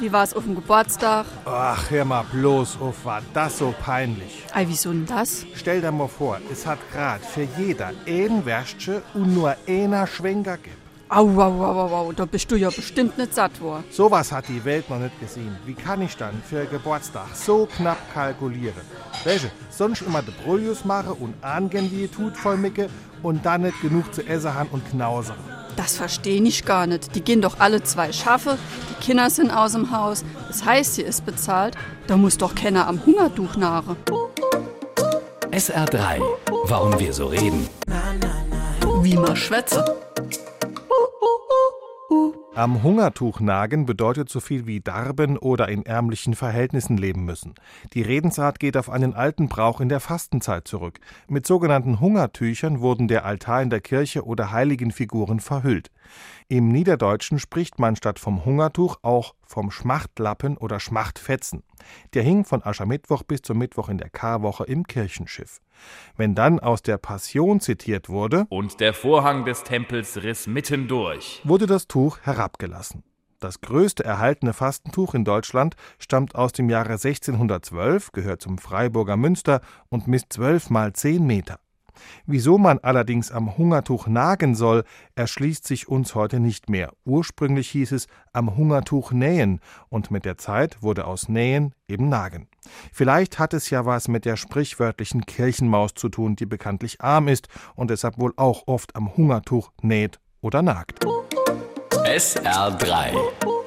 wie war's auf dem Geburtstag? Ach, hör mal bloß auf, war das so peinlich. Ei, wieso denn das? Stell dir mal vor, es hat grad für jeder ein Wäsche und nur einer Schwenker gibt. Au, au, au, au, au, da bist du ja bestimmt nicht satt war. Sowas hat die Welt noch nicht gesehen. Wie kann ich dann für Geburtstag so knapp kalkulieren? Welche? Sonst immer de Brüljus mache und angehen wie tut voll Micke und dann nicht genug zu essen haben und knausern. Das versteh ich gar nicht. Die gehen doch alle zwei schaffe, die Kinder sind aus dem Haus, das heißt, sie ist bezahlt. Da muss doch keiner am Hungertuch nahe. SR3. Warum wir so reden. Wie man schwätze. Am Hungertuch nagen bedeutet so viel wie darben oder in ärmlichen Verhältnissen leben müssen. Die Redensart geht auf einen alten Brauch in der Fastenzeit zurück. Mit sogenannten Hungertüchern wurden der Altar in der Kirche oder heiligen Figuren verhüllt. Im Niederdeutschen spricht man statt vom Hungertuch auch vom Schmachtlappen oder Schmachtfetzen. Der hing von Aschermittwoch bis zum Mittwoch in der Karwoche im Kirchenschiff. Wenn dann aus der Passion zitiert wurde, Und der Vorhang des Tempels riss mitten durch. wurde das Tuch herabgelassen. Das größte erhaltene Fastentuch in Deutschland stammt aus dem Jahre 1612, gehört zum Freiburger Münster und misst 12 mal 10 Meter. Wieso man allerdings am Hungertuch nagen soll, erschließt sich uns heute nicht mehr. Ursprünglich hieß es am Hungertuch nähen und mit der Zeit wurde aus nähen eben nagen. Vielleicht hat es ja was mit der sprichwörtlichen Kirchenmaus zu tun, die bekanntlich arm ist und deshalb wohl auch oft am Hungertuch näht oder nagt. SR3.